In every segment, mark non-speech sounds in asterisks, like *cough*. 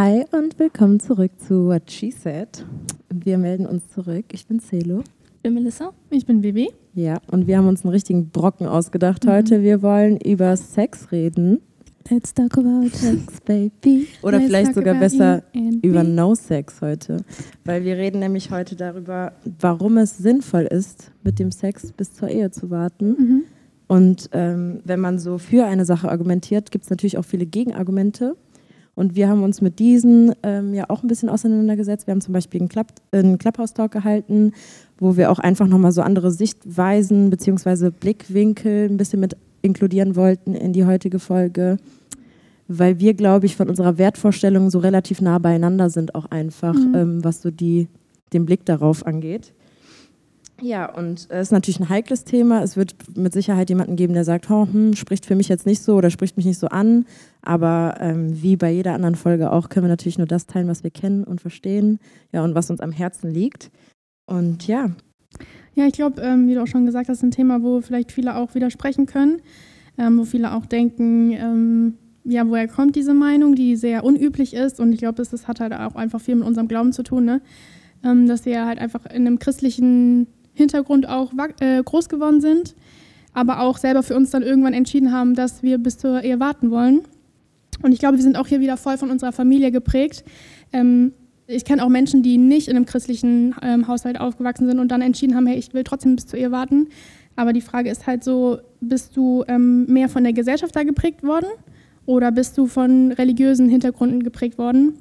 Hi und willkommen zurück zu What She Said. Wir melden uns zurück. Ich bin Celo. Ich bin Melissa. Ich bin Vivi. Ja, und wir haben uns einen richtigen Brocken ausgedacht mhm. heute. Wir wollen über Sex reden. Let's talk about sex, baby. Oder Let's vielleicht sogar besser über No Sex heute. Weil wir reden nämlich heute darüber, warum es sinnvoll ist, mit dem Sex bis zur Ehe zu warten. Mhm. Und ähm, wenn man so für eine Sache argumentiert, gibt es natürlich auch viele Gegenargumente. Und wir haben uns mit diesen ähm, ja auch ein bisschen auseinandergesetzt. Wir haben zum Beispiel einen, Club, einen Clubhouse-Talk gehalten, wo wir auch einfach nochmal so andere Sichtweisen bzw. Blickwinkel ein bisschen mit inkludieren wollten in die heutige Folge weil wir, glaube ich, von unserer Wertvorstellung so relativ nah beieinander sind, auch einfach, mhm. ähm, was so die, den Blick darauf angeht. Ja, und es ist natürlich ein heikles Thema. Es wird mit Sicherheit jemanden geben, der sagt, oh, hm, spricht für mich jetzt nicht so oder spricht mich nicht so an. Aber ähm, wie bei jeder anderen Folge auch, können wir natürlich nur das teilen, was wir kennen und verstehen, ja, und was uns am Herzen liegt. Und ja. Ja, ich glaube, ähm, wie du auch schon gesagt hast, ein Thema, wo vielleicht viele auch widersprechen können, ähm, wo viele auch denken, ähm, ja, woher kommt diese Meinung, die sehr unüblich ist. Und ich glaube, das, das, hat halt auch einfach viel mit unserem Glauben zu tun, ne? Ähm, dass wir halt einfach in einem christlichen Hintergrund auch äh, groß geworden sind, aber auch selber für uns dann irgendwann entschieden haben, dass wir bis zur Ehe warten wollen. Und ich glaube, wir sind auch hier wieder voll von unserer Familie geprägt. Ähm, ich kenne auch Menschen, die nicht in einem christlichen ähm, Haushalt aufgewachsen sind und dann entschieden haben, hey, ich will trotzdem bis zur Ehe warten. Aber die Frage ist halt so, bist du ähm, mehr von der Gesellschaft da geprägt worden? Oder bist du von religiösen Hintergründen geprägt worden? Mhm.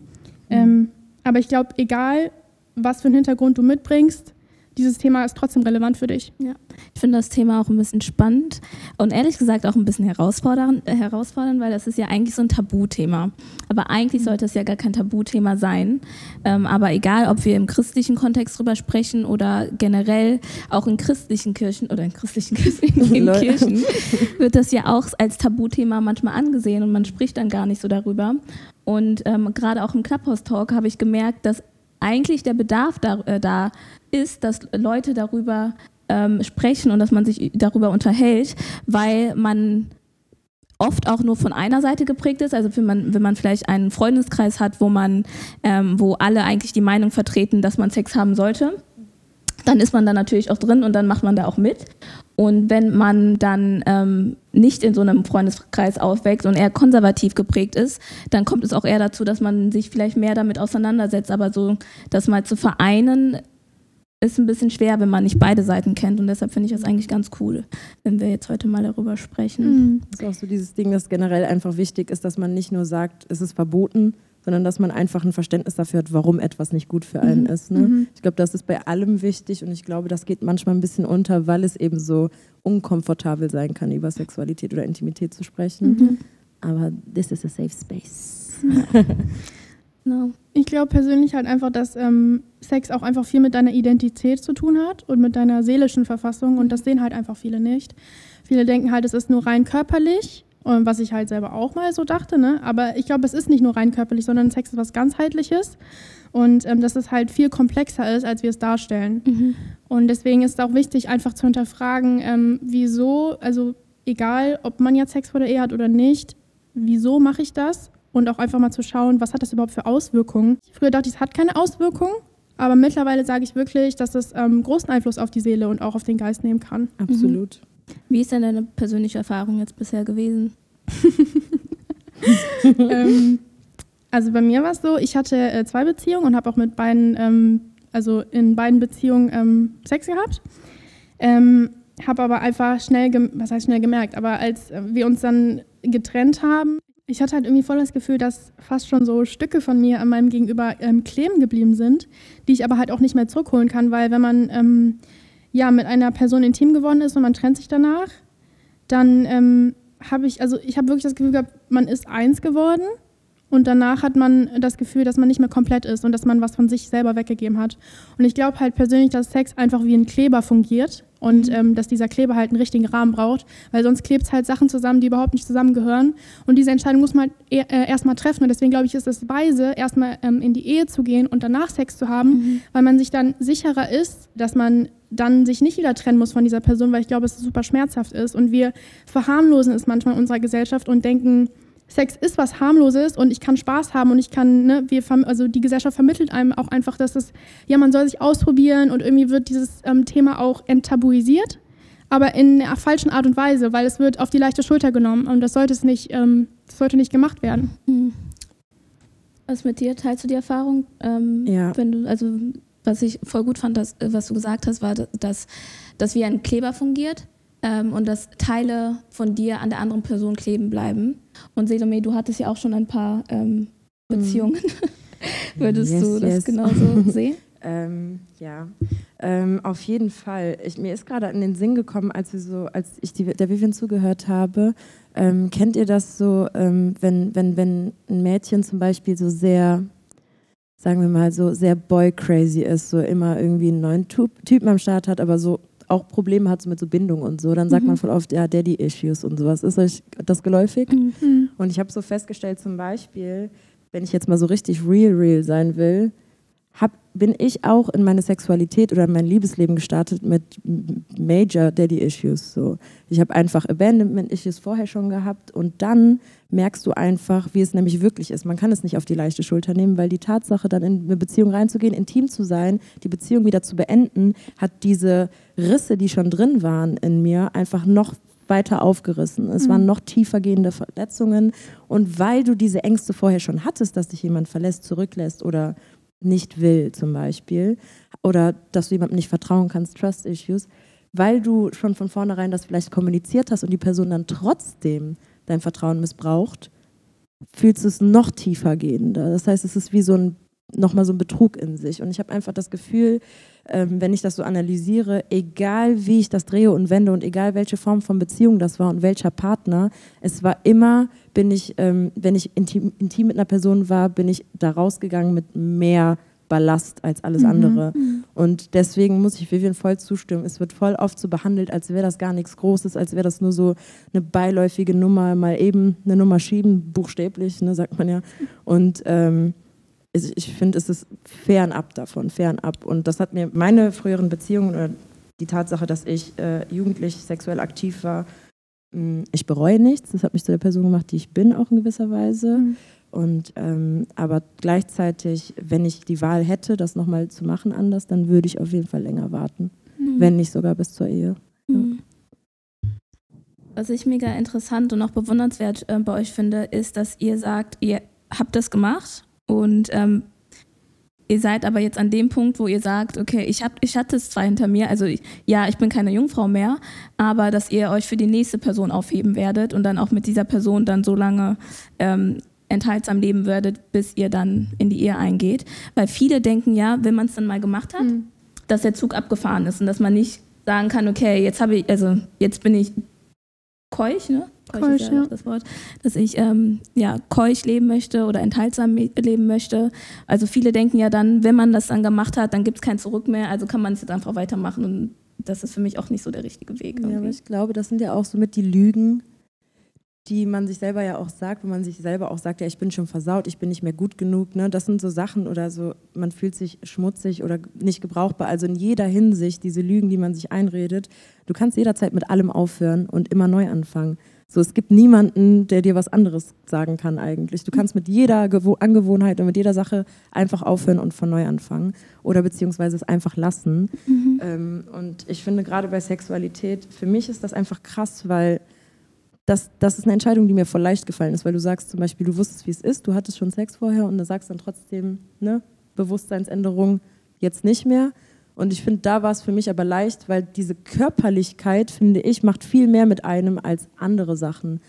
Ähm, aber ich glaube, egal, was für einen Hintergrund du mitbringst, dieses Thema ist trotzdem relevant für dich. Ja. Ich finde das Thema auch ein bisschen spannend und ehrlich gesagt auch ein bisschen herausfordernd, äh, herausfordernd weil das ist ja eigentlich so ein Tabuthema. Aber eigentlich sollte es ja gar kein Tabuthema sein. Ähm, aber egal, ob wir im christlichen Kontext drüber sprechen oder generell auch in christlichen Kirchen oder in christlichen *laughs* in Kirchen, wird das ja auch als Tabuthema manchmal angesehen und man spricht dann gar nicht so darüber. Und ähm, gerade auch im Clubhouse-Talk habe ich gemerkt, dass eigentlich der Bedarf da, äh, da ist, dass Leute darüber ähm, sprechen und dass man sich darüber unterhält, weil man oft auch nur von einer Seite geprägt ist. Also wenn man, wenn man vielleicht einen Freundeskreis hat, wo man, ähm, wo alle eigentlich die Meinung vertreten, dass man Sex haben sollte, dann ist man da natürlich auch drin und dann macht man da auch mit. Und wenn man dann ähm, nicht in so einem Freundeskreis aufwächst und eher konservativ geprägt ist, dann kommt es auch eher dazu, dass man sich vielleicht mehr damit auseinandersetzt. Aber so das mal zu vereinen, ist ein bisschen schwer, wenn man nicht beide Seiten kennt. Und deshalb finde ich das eigentlich ganz cool, wenn wir jetzt heute mal darüber sprechen. Das ist auch so dieses Ding, das generell einfach wichtig ist, dass man nicht nur sagt, es ist verboten, sondern dass man einfach ein Verständnis dafür hat, warum etwas nicht gut für einen mhm. ist. Ne? Mhm. Ich glaube, das ist bei allem wichtig und ich glaube, das geht manchmal ein bisschen unter, weil es eben so unkomfortabel sein kann, über Sexualität oder Intimität zu sprechen. Mhm. Aber this is a safe space. *laughs* genau. Ich glaube persönlich halt einfach, dass ähm, Sex auch einfach viel mit deiner Identität zu tun hat und mit deiner seelischen Verfassung und das sehen halt einfach viele nicht. Viele denken halt, es ist nur rein körperlich was ich halt selber auch mal so dachte. Ne? Aber ich glaube, es ist nicht nur rein körperlich, sondern Sex ist was ganzheitliches und ähm, dass es halt viel komplexer ist, als wir es darstellen. Mhm. Und deswegen ist es auch wichtig, einfach zu hinterfragen, ähm, wieso, also egal, ob man jetzt Sex vor der Ehe hat oder nicht, wieso mache ich das? Und auch einfach mal zu schauen, was hat das überhaupt für Auswirkungen? Früher dachte ich, es hat keine Auswirkungen, aber mittlerweile sage ich wirklich, dass es ähm, großen Einfluss auf die Seele und auch auf den Geist nehmen kann. Absolut. Wie ist denn deine persönliche Erfahrung jetzt bisher gewesen? *laughs* ähm, also bei mir war es so, ich hatte äh, zwei Beziehungen und habe auch mit beiden, ähm, also in beiden Beziehungen ähm, Sex gehabt. Ähm, habe aber einfach schnell, was heißt schnell gemerkt, aber als wir uns dann getrennt haben, ich hatte halt irgendwie voll das Gefühl, dass fast schon so Stücke von mir an meinem Gegenüber ähm, kleben geblieben sind, die ich aber halt auch nicht mehr zurückholen kann, weil wenn man ähm, ja, mit einer Person intim geworden ist und man trennt sich danach, dann ähm, habe ich, also ich habe wirklich das Gefühl gehabt, man ist eins geworden und danach hat man das Gefühl, dass man nicht mehr komplett ist und dass man was von sich selber weggegeben hat. Und ich glaube halt persönlich, dass Sex einfach wie ein Kleber fungiert und mhm. ähm, dass dieser Kleber halt einen richtigen Rahmen braucht, weil sonst klebt es halt Sachen zusammen, die überhaupt nicht zusammengehören. Und diese Entscheidung muss man e äh, erstmal treffen. Und deswegen glaube ich, ist es weise, erstmal ähm, in die Ehe zu gehen und danach Sex zu haben, mhm. weil man sich dann sicherer ist, dass man dann sich nicht wieder trennen muss von dieser Person, weil ich glaube, es super schmerzhaft ist. Und wir verharmlosen es manchmal in unserer Gesellschaft und denken, Sex ist was harmloses und ich kann Spaß haben und ich kann, ne, wir, also die Gesellschaft vermittelt einem auch einfach, dass es, ja, man soll sich ausprobieren und irgendwie wird dieses ähm, Thema auch enttabuisiert, aber in einer falschen Art und Weise, weil es wird auf die leichte Schulter genommen und das sollte es nicht, ähm, das sollte nicht gemacht werden. Mhm. Was mit dir? Teilst du die Erfahrung? Ähm, ja. Wenn du, also was ich voll gut fand, dass, was du gesagt hast, war, dass, dass wie ein Kleber fungiert ähm, und dass Teile von dir an der anderen Person kleben bleiben. Und Selome, du hattest ja auch schon ein paar ähm, Beziehungen. Mhm. *laughs* Würdest yes, du das yes. genauso *laughs* sehen? Ähm, ja, ähm, auf jeden Fall. Ich, mir ist gerade in den Sinn gekommen, als, wir so, als ich die, der Vivian zugehört habe. Ähm, kennt ihr das so, ähm, wenn, wenn, wenn ein Mädchen zum Beispiel so sehr, sagen wir mal, so sehr boy-crazy ist, so immer irgendwie einen neuen Typen am Start hat, aber so auch Probleme hat so mit so Bindung und so, dann sagt mhm. man voll oft, ja, Daddy-Issues und sowas. Ist euch das geläufig? Mhm. Und ich habe so festgestellt, zum Beispiel, wenn ich jetzt mal so richtig real, real sein will, hab, bin ich auch in meine Sexualität oder in mein Liebesleben gestartet mit Major Daddy Issues. So. Ich habe einfach Abandonment Issues vorher schon gehabt und dann merkst du einfach, wie es nämlich wirklich ist. Man kann es nicht auf die leichte Schulter nehmen, weil die Tatsache, dann in eine Beziehung reinzugehen, intim zu sein, die Beziehung wieder zu beenden, hat diese Risse, die schon drin waren in mir, einfach noch weiter aufgerissen. Es mhm. waren noch tiefer gehende Verletzungen. Und weil du diese Ängste vorher schon hattest, dass dich jemand verlässt, zurücklässt oder nicht will zum Beispiel oder dass du jemandem nicht vertrauen kannst, Trust Issues, weil du schon von vornherein das vielleicht kommuniziert hast und die Person dann trotzdem dein Vertrauen missbraucht, fühlst du es noch tiefer gehender. Das heißt, es ist wie so ein nochmal so ein Betrug in sich. Und ich habe einfach das Gefühl, ähm, wenn ich das so analysiere, egal wie ich das drehe und wende und egal welche Form von Beziehung das war und welcher Partner, es war immer, bin ich, ähm, wenn ich intim, intim, mit einer Person war, bin ich da rausgegangen mit mehr Ballast als alles mhm. andere. Mhm. Und deswegen muss ich Vivian voll zustimmen. Es wird voll oft so behandelt, als wäre das gar nichts Großes, als wäre das nur so eine beiläufige Nummer, mal eben eine Nummer schieben, buchstäblich, ne, sagt man ja. Und ähm, ich finde, es ist fernab davon, fernab. Und das hat mir meine früheren Beziehungen oder die Tatsache, dass ich äh, jugendlich sexuell aktiv war, ich bereue nichts. Das hat mich zu der Person gemacht, die ich bin, auch in gewisser Weise. Mhm. Und ähm, aber gleichzeitig, wenn ich die Wahl hätte, das nochmal zu machen anders, dann würde ich auf jeden Fall länger warten, mhm. wenn nicht sogar bis zur Ehe. Mhm. Ja. Was ich mega interessant und auch bewundernswert äh, bei euch finde, ist, dass ihr sagt, ihr habt das gemacht und ähm, ihr seid aber jetzt an dem Punkt, wo ihr sagt, okay, ich, hab, ich hatte es zwar hinter mir, also ja, ich bin keine Jungfrau mehr, aber dass ihr euch für die nächste Person aufheben werdet und dann auch mit dieser Person dann so lange ähm, enthaltsam leben werdet, bis ihr dann in die Ehe eingeht. Weil viele denken ja, wenn man es dann mal gemacht hat, mhm. dass der Zug abgefahren ist und dass man nicht sagen kann, okay, jetzt habe ich, also jetzt bin ich keuch, ne? Keuch ist ja, ja, das Wort, dass ich ähm, ja keuch leben möchte oder enthaltsam leben möchte. Also viele denken ja dann, wenn man das dann gemacht hat, dann gibt es kein Zurück mehr, also kann man es jetzt einfach weitermachen und das ist für mich auch nicht so der richtige Weg. Irgendwie. Ja, aber ich glaube, das sind ja auch so mit die Lügen, die man sich selber ja auch sagt, wo man sich selber auch sagt, ja, ich bin schon versaut, ich bin nicht mehr gut genug. Ne? Das sind so Sachen oder so, man fühlt sich schmutzig oder nicht gebrauchbar. Also in jeder Hinsicht, diese Lügen, die man sich einredet, du kannst jederzeit mit allem aufhören und immer neu anfangen. So, es gibt niemanden, der dir was anderes sagen kann eigentlich. Du kannst mit jeder Gewo Angewohnheit und mit jeder Sache einfach aufhören und von neu anfangen oder beziehungsweise es einfach lassen. Mhm. Ähm, und ich finde gerade bei Sexualität, für mich ist das einfach krass, weil das, das ist eine Entscheidung, die mir voll leicht gefallen ist, weil du sagst zum Beispiel, du wusstest, wie es ist, du hattest schon Sex vorher und du sagst dann trotzdem, ne, Bewusstseinsänderung jetzt nicht mehr. Und ich finde, da war es für mich aber leicht, weil diese Körperlichkeit, finde ich, macht viel mehr mit einem als andere Sachen.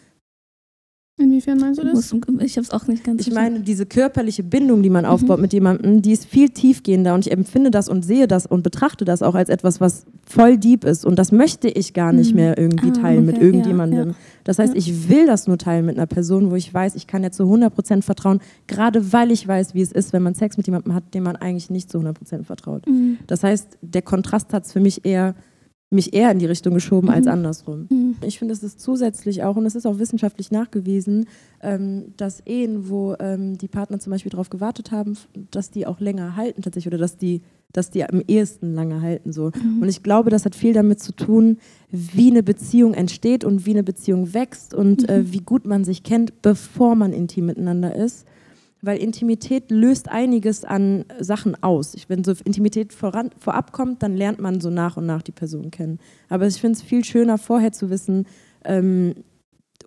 Inwiefern meinst du das? Ich habe es auch nicht ganz Ich meine, diese körperliche Bindung, die man mhm. aufbaut mit jemandem, die ist viel tiefgehender und ich empfinde das und sehe das und betrachte das auch als etwas, was voll deep ist und das möchte ich gar nicht mhm. mehr irgendwie ah, teilen okay. mit irgendjemandem. Ja, ja. Das heißt, ich will das nur teilen mit einer Person, wo ich weiß, ich kann ja zu 100% vertrauen, gerade weil ich weiß, wie es ist, wenn man Sex mit jemandem hat, dem man eigentlich nicht zu 100% vertraut. Mhm. Das heißt, der Kontrast hat es für mich eher mich eher in die Richtung geschoben mhm. als andersrum. Mhm. Ich finde, es ist zusätzlich auch, und es ist auch wissenschaftlich nachgewiesen, ähm, dass Ehen, wo ähm, die Partner zum Beispiel darauf gewartet haben, dass die auch länger halten tatsächlich oder dass die dass die am ehesten lange halten. So. Mhm. Und ich glaube, das hat viel damit zu tun, wie eine Beziehung entsteht und wie eine Beziehung wächst und äh, mhm. äh, wie gut man sich kennt, bevor man intim miteinander ist. Weil Intimität löst einiges an Sachen aus. Ich, wenn so Intimität voran, vorab kommt, dann lernt man so nach und nach die Person kennen. Aber ich finde es viel schöner, vorher zu wissen, ähm,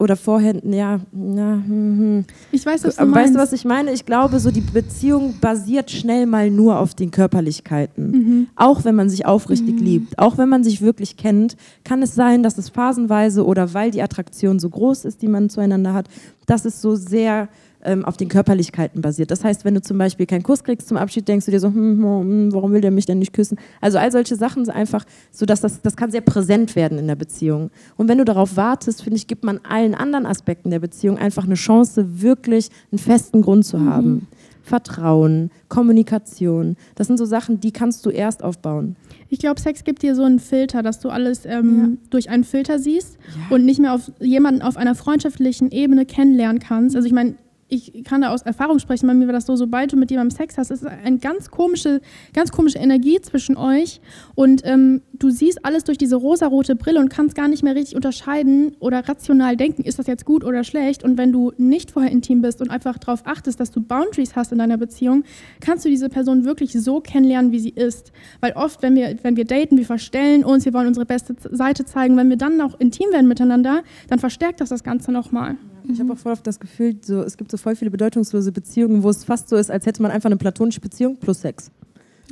oder vorher, ja, ja hm, hm. Ich weiß, was du meinst. Weißt du, was ich meine? Ich glaube, so die Beziehung basiert schnell mal nur auf den Körperlichkeiten. Mhm. Auch wenn man sich aufrichtig mhm. liebt, auch wenn man sich wirklich kennt, kann es sein, dass es phasenweise oder weil die Attraktion so groß ist, die man zueinander hat, dass es so sehr ähm, auf den Körperlichkeiten basiert. Das heißt, wenn du zum Beispiel keinen Kuss kriegst zum Abschied, denkst du dir so, hm, hm, hm, warum will der mich denn nicht küssen? Also all solche Sachen sind einfach so, dass das, das kann sehr präsent werden in der Beziehung. Und wenn du darauf wartest, finde ich, gibt man allen anderen Aspekten der Beziehung einfach eine Chance, wirklich einen festen Grund zu haben. Mhm. Vertrauen, Kommunikation, das sind so Sachen, die kannst du erst aufbauen. Ich glaube, Sex gibt dir so einen Filter, dass du alles ähm, ja. durch einen Filter siehst ja. und nicht mehr auf jemanden auf einer freundschaftlichen Ebene kennenlernen kannst. Also ich meine, ich kann da aus Erfahrung sprechen, bei mir war das so, sobald du mit jemandem Sex hast, ist eine ganz komische, ganz komische Energie zwischen euch und ähm, du siehst alles durch diese rosarote Brille und kannst gar nicht mehr richtig unterscheiden oder rational denken, ist das jetzt gut oder schlecht? Und wenn du nicht vorher intim bist und einfach darauf achtest, dass du Boundaries hast in deiner Beziehung, kannst du diese Person wirklich so kennenlernen, wie sie ist, weil oft, wenn wir, wenn wir daten, wir verstellen uns, wir wollen unsere beste Seite zeigen, wenn wir dann auch intim werden miteinander, dann verstärkt das das Ganze nochmal. Ich habe auch voll oft das Gefühl, so, es gibt so voll viele bedeutungslose Beziehungen, wo es fast so ist, als hätte man einfach eine platonische Beziehung plus Sex.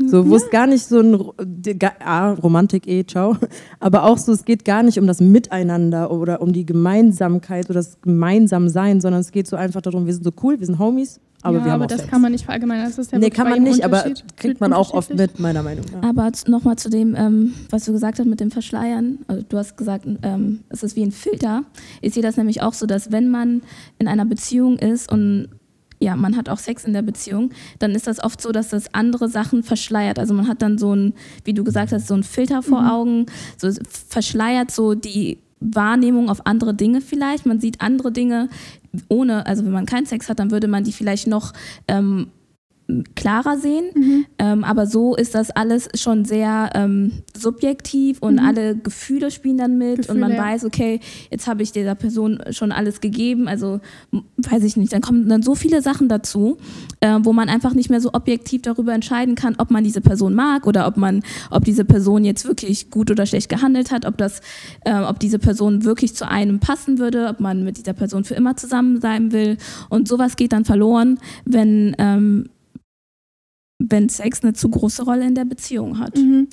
So, wo ja. es gar nicht so ein ah, Romantik eh, ciao. *laughs* Aber auch so, es geht gar nicht um das Miteinander oder um die Gemeinsamkeit oder das Gemeinsamsein, sondern es geht so einfach darum, wir sind so cool, wir sind Homies, aber ja, wir haben aber das Sex. kann man nicht verallgemeinern. Das ist ja nee, kann man nicht, aber kriegt man auch oft mit, meiner Meinung nach. Aber nochmal zu dem, ähm, was du gesagt hast mit dem Verschleiern. Also du hast gesagt, ähm, es ist wie ein Filter. Ich sehe das nämlich auch so, dass wenn man in einer Beziehung ist und ja, man hat auch Sex in der Beziehung, dann ist das oft so, dass das andere Sachen verschleiert. Also man hat dann so ein, wie du gesagt hast, so ein Filter vor mhm. Augen, so verschleiert so die Wahrnehmung auf andere Dinge vielleicht. Man sieht andere Dinge ohne, also wenn man keinen Sex hat, dann würde man die vielleicht noch ähm, klarer sehen. Mhm. Ähm, aber so ist das alles schon sehr ähm, subjektiv und mhm. alle Gefühle spielen dann mit Gefühle, und man ja. weiß, okay, jetzt habe ich dieser Person schon alles gegeben. Also weiß ich nicht, dann kommen dann so viele Sachen dazu, äh, wo man einfach nicht mehr so objektiv darüber entscheiden kann, ob man diese Person mag oder ob man, ob diese Person jetzt wirklich gut oder schlecht gehandelt hat, ob das, äh, ob diese Person wirklich zu einem passen würde, ob man mit dieser Person für immer zusammen sein will. Und sowas geht dann verloren, wenn ähm, wenn Sex eine zu große Rolle in der Beziehung hat. Mhm.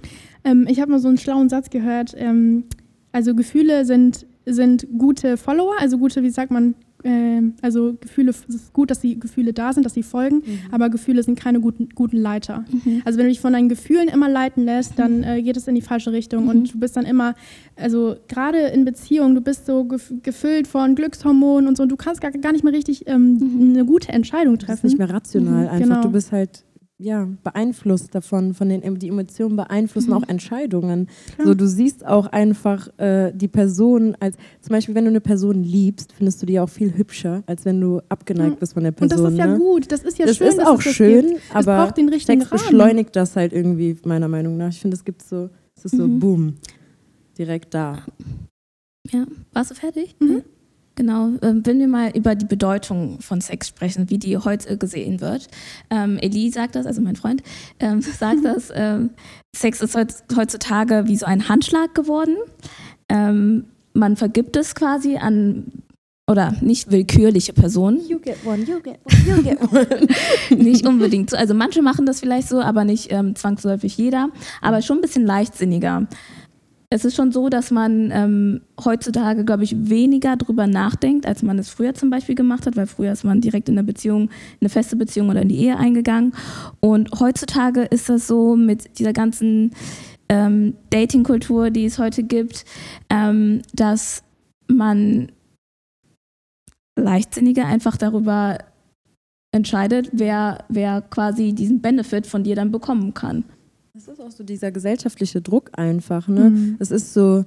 Ähm, ich habe mal so einen schlauen Satz gehört. Ähm, also Gefühle sind, sind gute Follower, also gute, wie sagt man, äh, also Gefühle, es ist gut, dass die Gefühle da sind, dass sie folgen, mhm. aber Gefühle sind keine guten, guten Leiter. Mhm. Also wenn du dich von deinen Gefühlen immer leiten lässt, dann äh, geht es in die falsche Richtung mhm. und du bist dann immer, also gerade in Beziehungen, du bist so gefüllt von Glückshormonen und so und du kannst gar, gar nicht mehr richtig ähm, mhm. eine gute Entscheidung treffen. Du bist nicht mehr rational mhm. einfach, genau. du bist halt ja, beeinflusst davon, von den die Emotionen beeinflussen mhm. auch Entscheidungen. Klar. So, du siehst auch einfach äh, die Person als, zum Beispiel, wenn du eine Person liebst, findest du die auch viel hübscher, als wenn du abgeneigt ja. bist von der Person. Und das ist ja ne? gut, das ist ja das schön. Ist auch das schön, gibt. aber braucht den richtigen Sex beschleunigt das halt irgendwie, meiner Meinung nach. Ich finde, es gibt so, es ist so, mhm. boom, direkt da. Ja, warst du fertig? Mhm. Genau, ähm, wenn wir mal über die Bedeutung von Sex sprechen, wie die heute gesehen wird. Ähm, Elie sagt das, also mein Freund, ähm, *laughs* sagt *laughs* das, ähm, Sex ist heutzutage wie so ein Handschlag geworden. Ähm, man vergibt es quasi an oder nicht willkürliche Personen. You get one, you get one, you get one. *laughs* nicht unbedingt so. Also manche machen das vielleicht so, aber nicht ähm, zwangsläufig jeder. Aber schon ein bisschen leichtsinniger es ist schon so, dass man ähm, heutzutage, glaube ich, weniger drüber nachdenkt, als man es früher zum Beispiel gemacht hat, weil früher ist man direkt in eine Beziehung, in eine feste Beziehung oder in die Ehe eingegangen. Und heutzutage ist das so mit dieser ganzen ähm, Dating-Kultur, die es heute gibt, ähm, dass man leichtsinniger einfach darüber entscheidet, wer, wer quasi diesen Benefit von dir dann bekommen kann. Das ist auch so dieser gesellschaftliche Druck einfach. Ne? Mhm. Es ist so,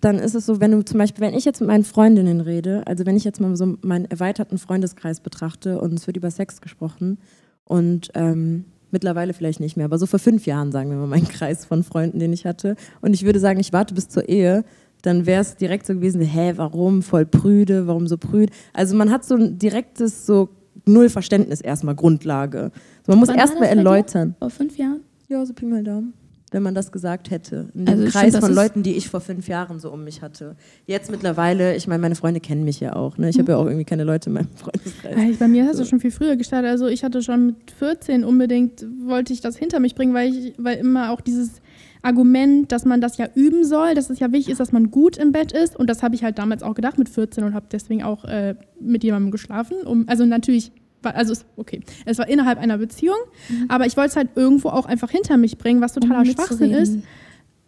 dann ist es so, wenn du zum Beispiel, wenn ich jetzt mit meinen Freundinnen rede, also wenn ich jetzt mal so meinen erweiterten Freundeskreis betrachte und es wird über Sex gesprochen und ähm, Mittlerweile vielleicht nicht mehr, aber so vor fünf Jahren, sagen wir mal, mein *laughs* Kreis von Freunden, den ich hatte. Und ich würde sagen, ich warte bis zur Ehe, dann wäre es direkt so gewesen, hä, warum voll prüde, warum so prüde? Also man hat so ein direktes, so null Verständnis erstmal, Grundlage. Man muss erstmal erläutern. Vor fünf Jahren? Ja, so Pi mal Daumen wenn man das gesagt hätte. In dem also Kreis find, von Leuten, die ich vor fünf Jahren so um mich hatte. Jetzt mittlerweile, ich meine, meine Freunde kennen mich ja auch. Ne? Ich mhm. habe ja auch irgendwie keine Leute in meinem Freundeskreis. Bei mir hast du so. schon viel früher gestartet. Also ich hatte schon mit 14 unbedingt, wollte ich das hinter mich bringen, weil, ich, weil immer auch dieses Argument, dass man das ja üben soll, dass es ja wichtig ist, dass man gut im Bett ist. Und das habe ich halt damals auch gedacht mit 14 und habe deswegen auch äh, mit jemandem geschlafen. Um, also natürlich also okay, es war innerhalb einer Beziehung, mhm. aber ich wollte es halt irgendwo auch einfach hinter mich bringen, was totaler um Schwachsinn ist.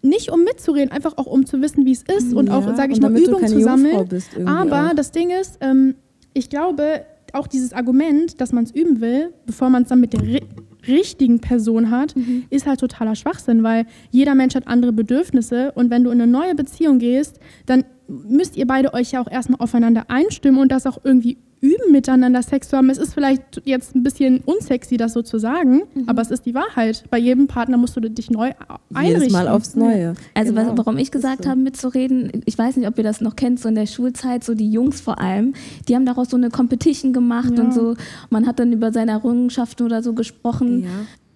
Nicht um mitzureden, einfach auch um zu wissen, wie es ist und ja, auch, sage ich mal, Übung zu sammeln. Aber auch. das Ding ist, ähm, ich glaube, auch dieses Argument, dass man es üben will, bevor man es dann mit der ri richtigen Person hat, mhm. ist halt totaler Schwachsinn, weil jeder Mensch hat andere Bedürfnisse und wenn du in eine neue Beziehung gehst, dann müsst ihr beide euch ja auch erstmal aufeinander einstimmen und das auch irgendwie üben, miteinander Sex zu haben. Es ist vielleicht jetzt ein bisschen unsexy, das so zu sagen, mhm. aber es ist die Wahrheit. Bei jedem Partner musst du dich neu einrichten. Jedes Mal aufs Neue. Also genau. warum ich gesagt so. habe, mitzureden, ich weiß nicht, ob ihr das noch kennt, so in der Schulzeit, so die Jungs vor allem, die haben daraus so eine Competition gemacht ja. und so. Man hat dann über seine Errungenschaften oder so gesprochen. Ja.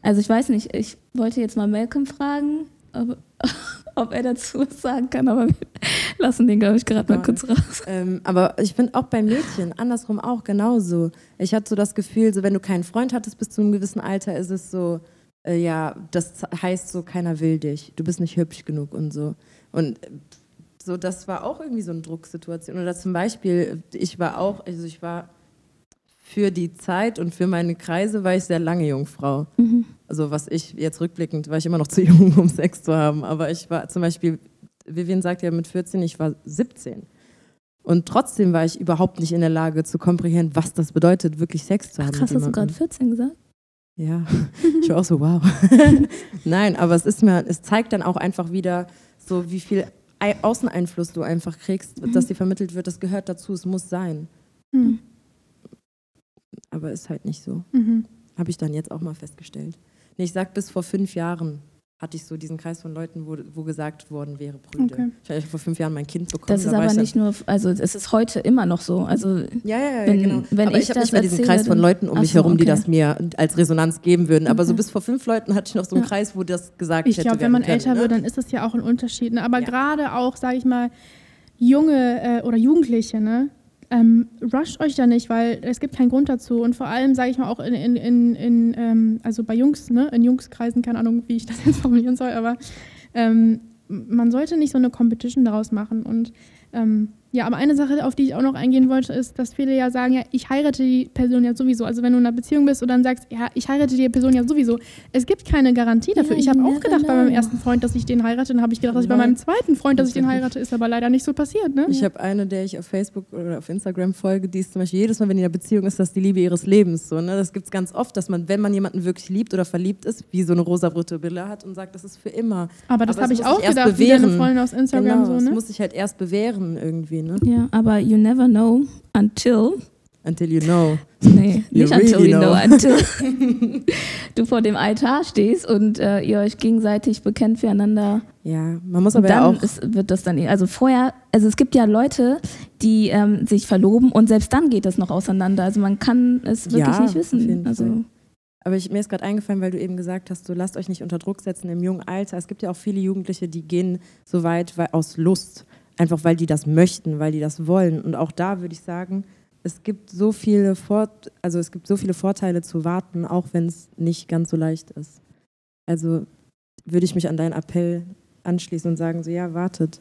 Also ich weiß nicht, ich wollte jetzt mal Malcolm fragen, ob, *laughs* ob er dazu was sagen kann, aber wir lassen den, glaube ich, gerade mal kurz raus. Ähm, aber ich finde auch bei Mädchen andersrum auch genauso. Ich hatte so das Gefühl, so wenn du keinen Freund hattest bis zu einem gewissen Alter, ist es so, äh, ja, das heißt so, keiner will dich, du bist nicht hübsch genug und so. Und äh, so, das war auch irgendwie so eine Drucksituation. Oder zum Beispiel, ich war auch, also ich war für die Zeit und für meine Kreise war ich sehr lange Jungfrau. Mhm. Also was ich jetzt rückblickend, war ich immer noch zu *laughs* jung, um Sex zu haben. Aber ich war zum Beispiel, Vivian sagt ja mit 14, ich war 17. Und trotzdem war ich überhaupt nicht in der Lage zu komprimieren, was das bedeutet, wirklich Sex zu haben. Ach, krass, hast du gerade 14 gesagt? Ja, *laughs* ich war auch so, wow. *laughs* Nein, aber es ist mir, es zeigt dann auch einfach wieder so, wie viel Außeneinfluss du einfach kriegst, mhm. dass dir vermittelt wird, das gehört dazu, es muss sein. Mhm aber ist halt nicht so. Mhm. Habe ich dann jetzt auch mal festgestellt. Nee, ich sag bis vor fünf Jahren hatte ich so diesen Kreis von Leuten, wo, wo gesagt worden wäre, Brüder. Okay. Ich habe vor fünf Jahren mein Kind bekommen. Das ist da aber nicht nur, also es ist heute immer noch so. Also ja, ja, ja, wenn, genau. Wenn aber ich, ich habe nicht mehr diesen Kreis von Leuten um mich so, herum, die das mir als Resonanz geben würden. Aber okay. so bis vor fünf Leuten hatte ich noch so einen ja. Kreis, wo das gesagt ich hätte. Ich glaube, wenn man können, älter ne? wird, dann ist das ja auch ein Unterschied. Ne? Aber ja. gerade auch, sage ich mal, junge äh, oder Jugendliche, ne? Ähm, rusht euch da nicht, weil es gibt keinen Grund dazu. Und vor allem, sage ich mal, auch in, in, in, in ähm, also bei Jungs, ne, in Jungskreisen, keine Ahnung, wie ich das jetzt *laughs* formulieren soll, aber ähm, man sollte nicht so eine Competition daraus machen. Und ähm, ja, aber eine Sache, auf die ich auch noch eingehen wollte, ist, dass viele ja sagen, ja, ich heirate die Person ja sowieso. Also wenn du in einer Beziehung bist und dann sagst, ja, ich heirate die Person ja sowieso. Es gibt keine Garantie dafür. Ja, ich habe auch gedacht bei meinem ersten Freund, dass ich den heirate. Dann habe ich gedacht, dass ich bei meinem zweiten Freund, dass ich den heirate, ist aber leider nicht so passiert. Ne? Ich habe eine, der ich auf Facebook oder auf Instagram folge, die ist zum Beispiel jedes Mal, wenn die in einer Beziehung ist, das die Liebe ihres Lebens. So, ne? Das gibt es ganz oft, dass man, wenn man jemanden wirklich liebt oder verliebt ist, wie so eine rosa-rote Brille hat und sagt, das ist für immer. Aber das habe ich auch gedacht, bewähren. wie deine Freundin aus Instagram genau, so. Ne? Das muss sich halt erst bewähren irgendwie. Ne? Ja, aber you never know until. Until you know. Nee, nicht you until really you know, know until *laughs* *laughs* du vor dem Altar stehst und äh, ihr euch gegenseitig bekennt füreinander. Ja, man muss aber dann ja auch. Ist, wird das dann, also vorher, also es gibt ja Leute, die ähm, sich verloben und selbst dann geht das noch auseinander. Also man kann es wirklich ja, nicht wissen. Also. Aber ich, mir ist gerade eingefallen, weil du eben gesagt hast, so lasst euch nicht unter Druck setzen im jungen Alter. Es gibt ja auch viele Jugendliche, die gehen so weit weil, aus Lust einfach weil die das möchten, weil die das wollen. Und auch da würde ich sagen, es gibt so viele Fort also es gibt so viele Vorteile zu warten, auch wenn es nicht ganz so leicht ist. Also würde ich mich an deinen Appell anschließen und sagen, so ja, wartet.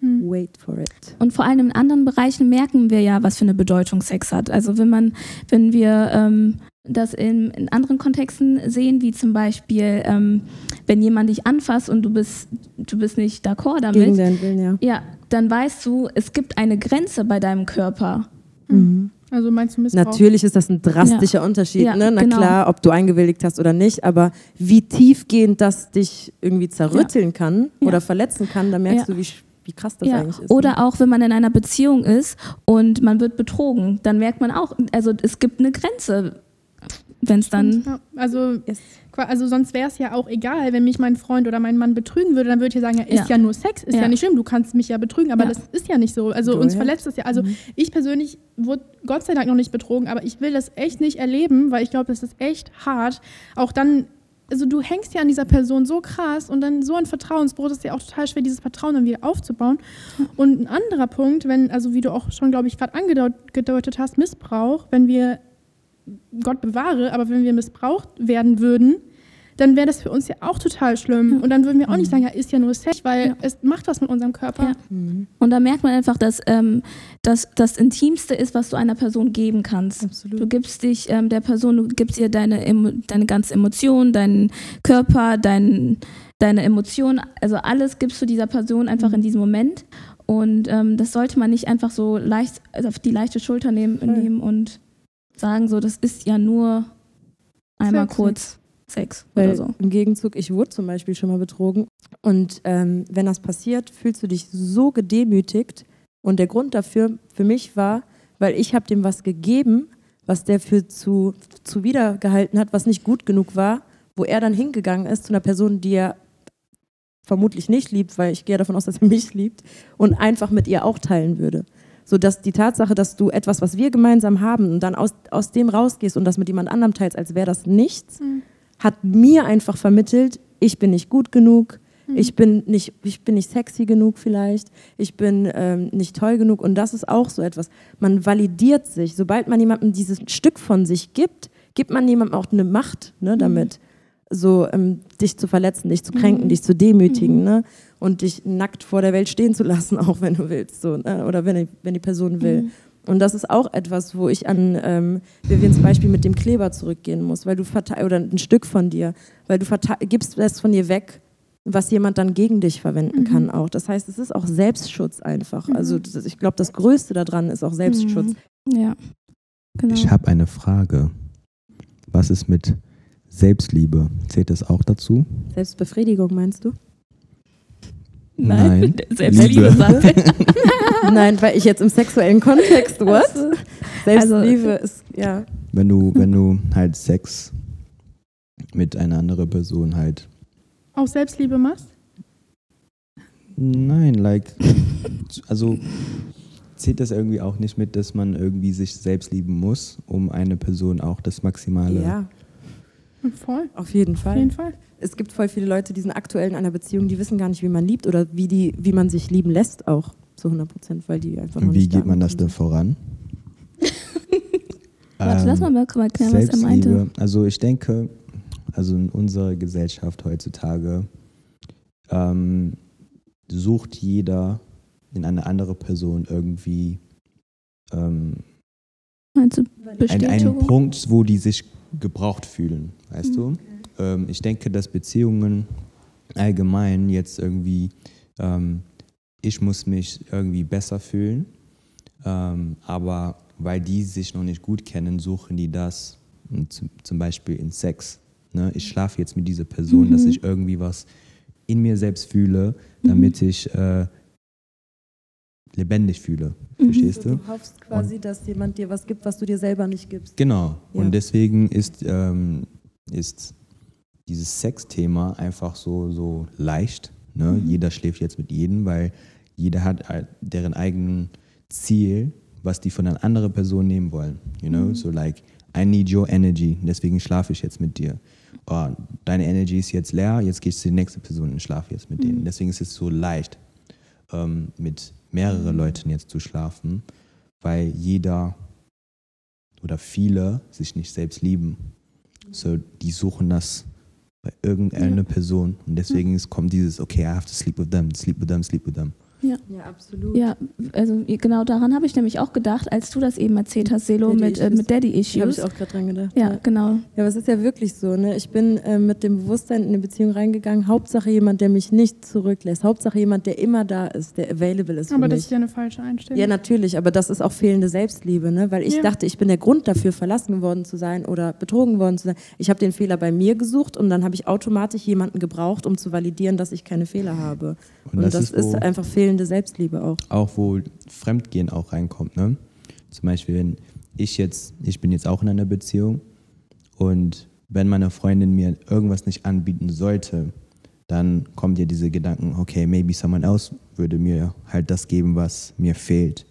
Hm. Wait for it. Und vor allem in anderen Bereichen merken wir ja, was für eine Bedeutung Sex hat. Also wenn man, wenn wir ähm, das in, in, anderen Kontexten sehen, wie zum Beispiel, ähm, wenn jemand dich anfasst und du bist, du bist nicht d'accord damit. Gegen deinen Willen, ja. Ja, dann weißt du, es gibt eine Grenze bei deinem Körper. Mhm. Also meinst du Missbrauch? Natürlich ist das ein drastischer ja. Unterschied, ja, ne? Na genau. klar, ob du eingewilligt hast oder nicht, aber wie tiefgehend das dich irgendwie zerrütteln ja. kann oder verletzen kann, da merkst du, wie, wie krass das eigentlich ist. Oder ne? auch, wenn man in einer Beziehung ist und man wird betrogen, dann merkt man auch, also es gibt eine Grenze wenn es dann. Ja, also, also sonst wäre es ja auch egal, wenn mich mein Freund oder mein Mann betrügen würde, dann würde ich ja sagen, ja, ist ja, ja nur Sex, ist ja. ja. nicht schlimm, du kannst mich ja betrügen, aber das ist ja nicht so. Also du, uns verletzt das ja. Also mhm. ich persönlich wurde Gott sei Dank noch nicht betrogen, aber ich will das echt nicht erleben, weil ich glaube, das ist echt hart. Auch dann also du hängst ja an dieser Person so krass und dann so ein Vertrauensbruch, ist ja auch total schwer, dieses Vertrauen dann wieder aufzubauen. Und ein anderer Punkt, wenn, also wie du auch schon, glaube ich, gerade angedeutet hast, Missbrauch, wenn wir, Gott bewahre, aber wenn wir missbraucht werden würden, dann wäre das für uns ja auch total schlimm. Ja. Und dann würden wir auch nicht mhm. sagen, ja, ist ja nur Sex, weil ja. es macht was mit unserem Körper. Ja. Mhm. Und da merkt man einfach, dass ähm, das das Intimste ist, was du einer Person geben kannst. Absolut. Du gibst dich ähm, der Person, du gibst ihr deine, deine ganze Emotion, deinen Körper, dein, deine Emotionen, also alles gibst du dieser Person einfach mhm. in diesem Moment. Und ähm, das sollte man nicht einfach so leicht also auf die leichte Schulter nehmen, nehmen und sagen, so, das ist ja nur einmal Sex. kurz. Sex Weil oder so. Im Gegenzug, ich wurde zum Beispiel schon mal betrogen. Und ähm, wenn das passiert, fühlst du dich so gedemütigt. Und der Grund dafür für mich war, weil ich habe dem was gegeben, was der für zu, zu wiedergehalten hat, was nicht gut genug war, wo er dann hingegangen ist zu einer Person, die er vermutlich nicht liebt, weil ich gehe davon aus, dass er mich liebt, und einfach mit ihr auch teilen würde. So dass die Tatsache, dass du etwas, was wir gemeinsam haben, und dann aus, aus dem rausgehst und das mit jemand anderem teilst, als wäre das nichts, mhm hat mir einfach vermittelt, ich bin nicht gut genug, mhm. ich, bin nicht, ich bin nicht sexy genug vielleicht, ich bin ähm, nicht toll genug. Und das ist auch so etwas. Man validiert sich. Sobald man jemandem dieses Stück von sich gibt, gibt man jemandem auch eine Macht ne, mhm. damit. Mhm. So, ähm, dich zu verletzen, dich zu kränken, mhm. dich zu demütigen mhm. ne? Und dich nackt vor der Welt stehen zu lassen, *laughs* auch wenn du willst. So, ne? Oder wenn, wenn die Person will. Mhm. Und das ist auch etwas, wo ich an ähm, Vivians Beispiel mit dem Kleber zurückgehen muss, weil du oder ein Stück von dir, weil du gibst es von dir weg, was jemand dann gegen dich verwenden mhm. kann auch. Das heißt, es ist auch Selbstschutz einfach. Mhm. Also das, ich glaube, das Größte daran ist auch Selbstschutz. Mhm. Ja, genau. Ich habe eine Frage. Was ist mit Selbstliebe? Zählt das auch dazu? Selbstbefriedigung meinst du? Nein. Nein. Selbstliebe sagt *laughs* Nein, weil ich jetzt im sexuellen Kontext, what? Also, Selbstliebe also, ist, ja. Wenn du, wenn du halt Sex mit einer anderen Person halt. Auch Selbstliebe machst? Nein, like, also zählt das irgendwie auch nicht mit, dass man irgendwie sich selbst lieben muss, um eine Person auch das Maximale. Ja. Voll. Auf jeden Fall. Auf jeden Fall. Es gibt voll viele Leute, die sind aktuell in einer Beziehung, die wissen gar nicht, wie man liebt oder wie, die, wie man sich lieben lässt auch zu 100 Prozent, weil die einfach Und wie geht man das denn voran? *laughs* Warte, lass mal mal erklären, was er meinte. Also ich denke, also in unserer Gesellschaft heutzutage ähm, sucht jeder in eine andere Person irgendwie ähm, einen, einen Punkt, wo die sich gebraucht fühlen, weißt mhm. du? Ähm, ich denke, dass Beziehungen allgemein jetzt irgendwie, ähm, ich muss mich irgendwie besser fühlen, ähm, aber weil die sich noch nicht gut kennen, suchen die das zum Beispiel in Sex. Ne? Ich schlafe jetzt mit dieser Person, mhm. dass ich irgendwie was in mir selbst fühle, damit mhm. ich äh, lebendig fühle. Mhm. Verstehst du? Du hoffst quasi, und, dass jemand dir was gibt, was du dir selber nicht gibst. Genau. Ja. Und deswegen ist, ähm, ist dieses Sexthema einfach so, so leicht. Ne? Mhm. Jeder schläft jetzt mit jedem, weil jeder hat deren eigenen Ziel, was die von einer anderen Person nehmen wollen. You know, mhm. so like, I need your energy, deswegen schlafe ich jetzt mit dir. Oh, deine Energy ist jetzt leer, jetzt gehst du die nächste Person und schlafe jetzt mit mhm. denen. Deswegen ist es so leicht, ähm, mit mehreren Leuten jetzt zu schlafen, weil jeder oder viele sich nicht selbst lieben. So, die suchen das bei irgendeiner ja. Person und deswegen ja. kommt dieses, okay, I have to sleep with them, sleep with them, sleep with them. Ja. ja, absolut. Ja, also genau daran habe ich nämlich auch gedacht, als du das eben erzählt hast, Selo, Daddy mit, äh, mit Daddy Issues. Habe ich auch gerade dran gedacht. Ja, ja, genau. Ja, aber es ist ja wirklich so, ne? Ich bin äh, mit dem Bewusstsein in eine Beziehung reingegangen, Hauptsache jemand, der mich nicht zurücklässt, Hauptsache jemand, der immer da ist, der available ist. Aber das mich. ist ja eine falsche Einstellung. Ja, natürlich, aber das ist auch fehlende Selbstliebe, ne? Weil ich ja. dachte, ich bin der Grund dafür, verlassen worden zu sein oder betrogen worden zu sein. Ich habe den Fehler bei mir gesucht und dann habe ich automatisch jemanden gebraucht, um zu validieren, dass ich keine Fehler habe. Und, und das, das, ist, ist einfach fehlende Selbstliebe auch auch. Auch wo Fremdgehen auch reinkommt. Ne? Zum Beispiel, wenn ich jetzt, ich bin jetzt auch in einer Beziehung Und wenn meine Freundin mir irgendwas nicht anbieten sollte, dann kommt ja diese Gedanken, okay, maybe someone else würde mir halt das geben, was mir fehlt.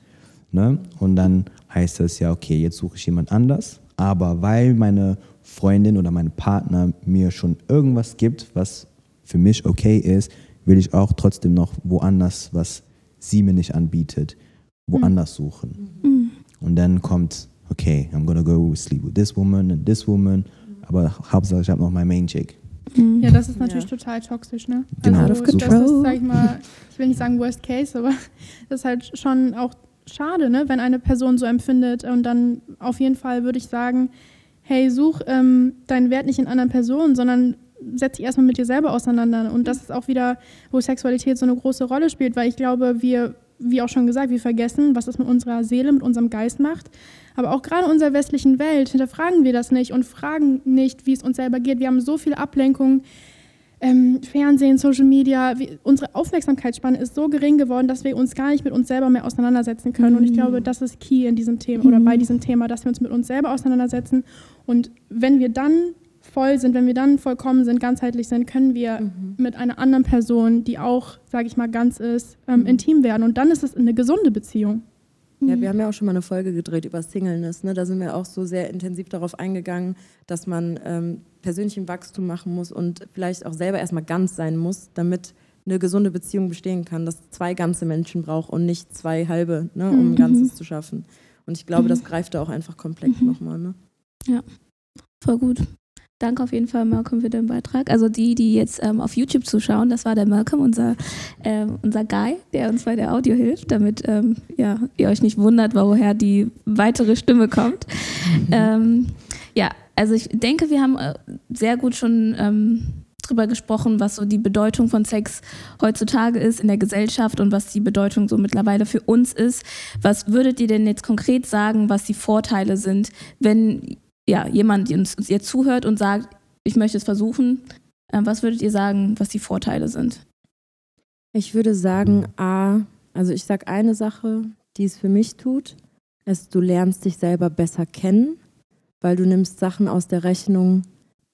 Ne? Und dann heißt das ja, okay, jetzt suche ich jemand anders. Aber weil meine Freundin oder mein Partner mir schon irgendwas gibt, was für mich okay ist, will ich auch trotzdem noch woanders, was sie mir nicht anbietet, woanders suchen. Mhm. Und dann kommt, okay, I'm gonna go sleep with this woman and this woman, aber Hauptsache ich habe noch mein Main Chick. Mhm. Ja, das ist natürlich ja. total toxisch, ne? Genau. Also, das ist, sag ich mal, ich will nicht sagen Worst Case, aber *laughs* das ist halt schon auch schade, ne, wenn eine Person so empfindet. Und dann auf jeden Fall würde ich sagen, hey, such ähm, deinen Wert nicht in anderen Personen, sondern setz dich erstmal mit dir selber auseinander. Und das ist auch wieder, wo Sexualität so eine große Rolle spielt, weil ich glaube, wir, wie auch schon gesagt, wir vergessen, was das mit unserer Seele, mit unserem Geist macht. Aber auch gerade in unserer westlichen Welt hinterfragen wir das nicht und fragen nicht, wie es uns selber geht. Wir haben so viele Ablenkungen. Ähm, Fernsehen, Social Media, wie, unsere Aufmerksamkeitsspanne ist so gering geworden, dass wir uns gar nicht mit uns selber mehr auseinandersetzen können. Mhm. Und ich glaube, das ist key in diesem Thema oder bei mhm. diesem Thema, dass wir uns mit uns selber auseinandersetzen. Und wenn wir dann voll sind, wenn wir dann vollkommen sind, ganzheitlich sind, können wir mhm. mit einer anderen Person, die auch, sage ich mal, ganz ist, ähm, mhm. intim werden. Und dann ist es eine gesunde Beziehung. Ja, wir haben ja auch schon mal eine Folge gedreht über Singleness. Ne? Da sind wir auch so sehr intensiv darauf eingegangen, dass man ähm, persönlichen Wachstum machen muss und vielleicht auch selber erstmal ganz sein muss, damit eine gesunde Beziehung bestehen kann, dass zwei ganze Menschen braucht und nicht zwei halbe, ne, um mhm. ein Ganzes zu schaffen. Und ich glaube, das greift da auch einfach komplett mhm. nochmal. Ne? Ja, voll gut. Danke auf jeden Fall, Malcolm, für den Beitrag. Also die, die jetzt ähm, auf YouTube zuschauen, das war der Malcolm, unser, äh, unser Guy, der uns bei der Audio hilft, damit ähm, ja, ihr euch nicht wundert, woher die weitere Stimme kommt. Mhm. Ähm, ja, also ich denke, wir haben äh, sehr gut schon ähm, drüber gesprochen, was so die Bedeutung von Sex heutzutage ist in der Gesellschaft und was die Bedeutung so mittlerweile für uns ist. Was würdet ihr denn jetzt konkret sagen, was die Vorteile sind, wenn ja, jemand uns jetzt zuhört und sagt, ich möchte es versuchen, äh, was würdet ihr sagen, was die Vorteile sind? Ich würde sagen, A, also ich sage eine Sache, die es für mich tut, ist, du lernst dich selber besser kennen, weil du nimmst Sachen aus der Rechnung,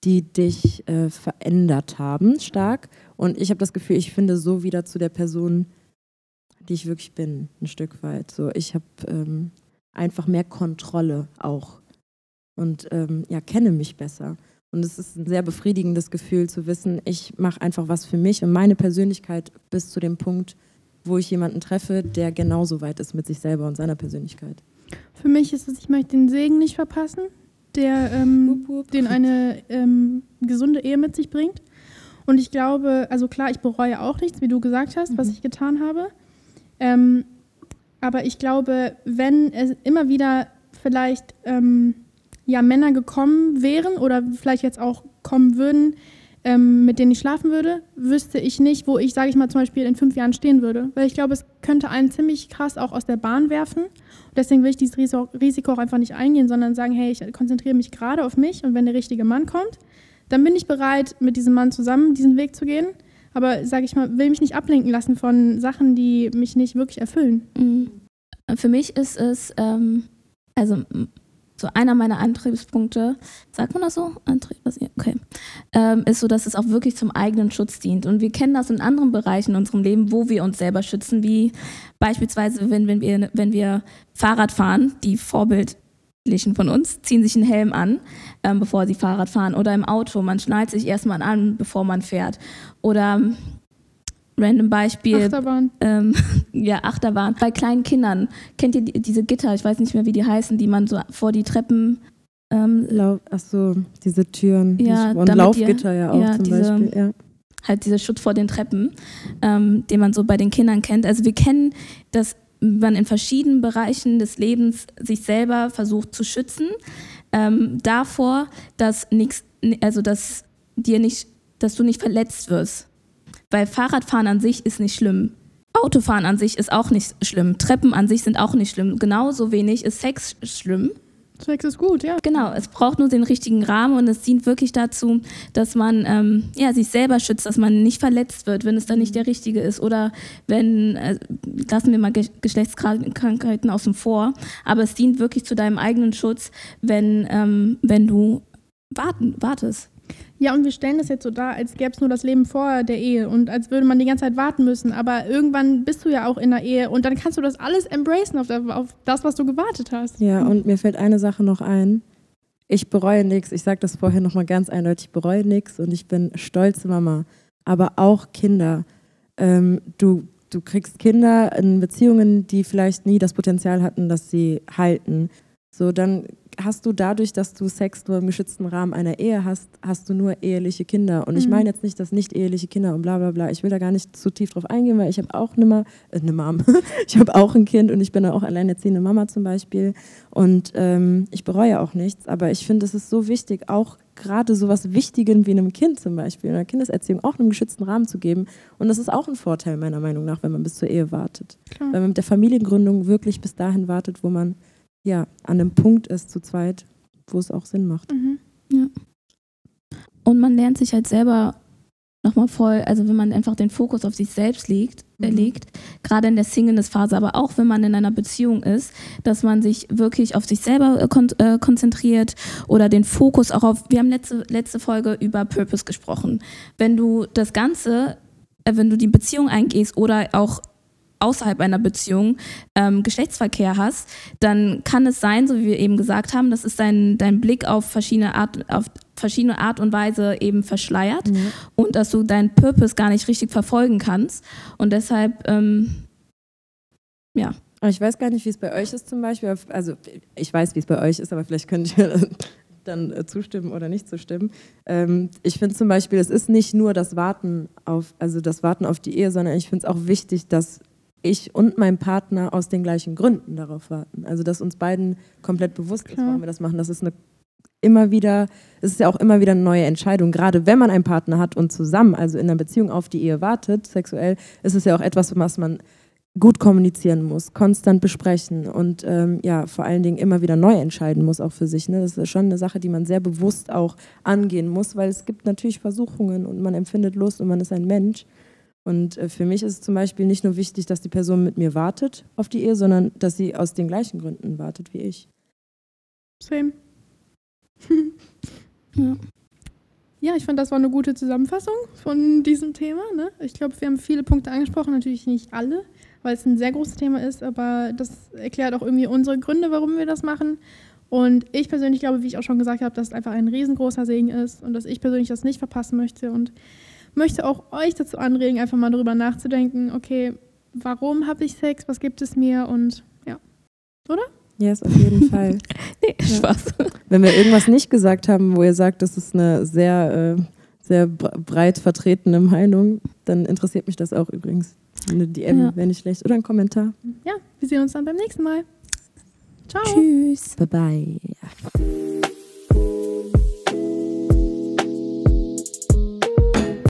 die dich äh, verändert haben, stark. Und ich habe das Gefühl, ich finde so wieder zu der Person, die ich wirklich bin, ein Stück weit. So, ich habe ähm, einfach mehr Kontrolle auch und ähm, ja, kenne mich besser. Und es ist ein sehr befriedigendes Gefühl zu wissen, ich mache einfach was für mich und meine Persönlichkeit bis zu dem Punkt, wo ich jemanden treffe, der genauso weit ist mit sich selber und seiner Persönlichkeit. Für mich ist es, ich möchte den Segen nicht verpassen, der ähm, wup, wup. den eine ähm, gesunde Ehe mit sich bringt. Und ich glaube, also klar, ich bereue auch nichts, wie du gesagt hast, mhm. was ich getan habe. Ähm, aber ich glaube, wenn es immer wieder vielleicht ähm, ja, Männer gekommen wären oder vielleicht jetzt auch kommen würden, ähm, mit denen ich schlafen würde, wüsste ich nicht, wo ich, sage ich mal, zum Beispiel in fünf Jahren stehen würde. Weil ich glaube, es könnte einen ziemlich krass auch aus der Bahn werfen. Und deswegen will ich dieses Risiko auch einfach nicht eingehen, sondern sagen, hey, ich konzentriere mich gerade auf mich und wenn der richtige Mann kommt, dann bin ich bereit, mit diesem Mann zusammen diesen Weg zu gehen. Aber, sage ich mal, will mich nicht ablenken lassen von Sachen, die mich nicht wirklich erfüllen. Mhm. Für mich ist es, ähm, also so einer meiner Antriebspunkte, sagt man das so? Antrieb, okay. Ähm, ist so, dass es auch wirklich zum eigenen Schutz dient. Und wir kennen das in anderen Bereichen in unserem Leben, wo wir uns selber schützen, wie beispielsweise, wenn, wenn, wir, wenn wir Fahrrad fahren, die Vorbildlichen von uns ziehen sich einen Helm an, ähm, bevor sie Fahrrad fahren. Oder im Auto, man schnallt sich erstmal an, bevor man fährt. Oder random Beispiel. Achterbahn. Ähm, *laughs* ja, Achterbahn. Bei kleinen Kindern, kennt ihr die, diese Gitter, ich weiß nicht mehr, wie die heißen, die man so vor die Treppen. Ähm, Lau Ach so, diese Türen. Ja, und Laufgitter ja auch ja, zum diese, Beispiel. Ja. Halt dieser Schutz vor den Treppen, ähm, den man so bei den Kindern kennt. Also wir kennen, dass man in verschiedenen Bereichen des Lebens sich selber versucht zu schützen ähm, davor, dass nichts, also dass dir nicht, dass du nicht verletzt wirst weil Fahrradfahren an sich ist nicht schlimm. Autofahren an sich ist auch nicht schlimm. Treppen an sich sind auch nicht schlimm. Genauso wenig ist Sex schlimm. Sex ist gut, ja. Genau, es braucht nur den richtigen Rahmen und es dient wirklich dazu, dass man ähm, ja, sich selber schützt, dass man nicht verletzt wird, wenn es dann nicht der richtige ist. Oder wenn, äh, lassen wir mal Ge Geschlechtskrankheiten außen vor, aber es dient wirklich zu deinem eigenen Schutz, wenn, ähm, wenn du warten, wartest. Ja, und wir stellen das jetzt so dar, als gäbe es nur das Leben vor der Ehe und als würde man die ganze Zeit warten müssen. Aber irgendwann bist du ja auch in der Ehe und dann kannst du das alles embracen auf, das, was du gewartet hast. Ja, und mir fällt eine Sache noch ein. Ich bereue nichts. Ich sage das vorher nochmal ganz eindeutig. Ich bereue nichts und ich bin stolze Mama. Aber auch Kinder. Ähm, du, du kriegst Kinder in Beziehungen, die vielleicht nie das Potenzial hatten, dass sie halten. So, dann hast du dadurch, dass du Sex nur im geschützten Rahmen einer Ehe hast, hast du nur eheliche Kinder. Und ich mhm. meine jetzt nicht, dass nicht eheliche Kinder und bla bla bla. Ich will da gar nicht zu tief drauf eingehen, weil ich habe auch eine, Ma äh, eine Mom. *laughs* ich habe auch ein Kind und ich bin auch alleinerziehende Mama zum Beispiel. Und ähm, ich bereue auch nichts. Aber ich finde, es ist so wichtig, auch gerade so was Wichtigem wie einem Kind zum Beispiel, einer Kindeserziehung auch einen geschützten Rahmen zu geben. Und das ist auch ein Vorteil meiner Meinung nach, wenn man bis zur Ehe wartet. Klar. Wenn man mit der Familiengründung wirklich bis dahin wartet, wo man ja, an einem Punkt ist zu zweit, wo es auch Sinn macht. Mhm. Ja. Und man lernt sich halt selber nochmal voll, also wenn man einfach den Fokus auf sich selbst legt, äh, mhm. legt, gerade in der Singleness-Phase, aber auch wenn man in einer Beziehung ist, dass man sich wirklich auf sich selber äh, kon äh, konzentriert oder den Fokus auch auf, wir haben letzte, letzte Folge über Purpose gesprochen. Wenn du das Ganze, äh, wenn du die Beziehung eingehst oder auch außerhalb einer Beziehung ähm, Geschlechtsverkehr hast, dann kann es sein, so wie wir eben gesagt haben, das ist dein, dein Blick auf verschiedene Art, auf verschiedene Art und Weise eben verschleiert mhm. und dass du deinen Purpose gar nicht richtig verfolgen kannst. Und deshalb, ähm, ja. Ich weiß gar nicht, wie es bei euch ist zum Beispiel. Also ich weiß, wie es bei euch ist, aber vielleicht könnt ihr *laughs* dann äh, zustimmen oder nicht zustimmen. Ähm, ich finde zum Beispiel, es ist nicht nur das Warten auf, also das Warten auf die Ehe, sondern ich finde es auch wichtig, dass ich und mein Partner aus den gleichen Gründen darauf warten. Also dass uns beiden komplett bewusst ist, warum wir das machen. Das ist eine immer wieder, es ist ja auch immer wieder eine neue Entscheidung. Gerade wenn man einen Partner hat und zusammen, also in einer Beziehung auf die Ehe wartet, sexuell, ist es ja auch etwas, was man gut kommunizieren muss, konstant besprechen und ähm, ja, vor allen Dingen immer wieder neu entscheiden muss, auch für sich. Ne? Das ist schon eine Sache, die man sehr bewusst auch angehen muss, weil es gibt natürlich Versuchungen und man empfindet Lust und man ist ein Mensch. Und äh, für mich ist es zum Beispiel nicht nur wichtig, dass die Person mit mir wartet auf die Ehe, sondern dass sie aus den gleichen Gründen wartet wie ich. Same. *laughs* ja. ja, ich fand, das war eine gute Zusammenfassung von diesem Thema. Ne? Ich glaube, wir haben viele Punkte angesprochen, natürlich nicht alle, weil es ein sehr großes Thema ist, aber das erklärt auch irgendwie unsere Gründe, warum wir das machen. Und ich persönlich glaube, wie ich auch schon gesagt habe, dass es einfach ein riesengroßer Segen ist und dass ich persönlich das nicht verpassen möchte. Und möchte auch euch dazu anregen, einfach mal darüber nachzudenken, okay, warum habe ich Sex, was gibt es mir und ja, oder? Ja, yes, auf jeden *laughs* Fall. nee, ja. Spaß. Wenn wir irgendwas nicht gesagt haben, wo ihr sagt, das ist eine sehr, äh, sehr breit vertretene Meinung, dann interessiert mich das auch übrigens. Eine DM ja. wäre nicht schlecht. Oder ein Kommentar. Ja, wir sehen uns dann beim nächsten Mal. Ciao. Tschüss. Bye bye.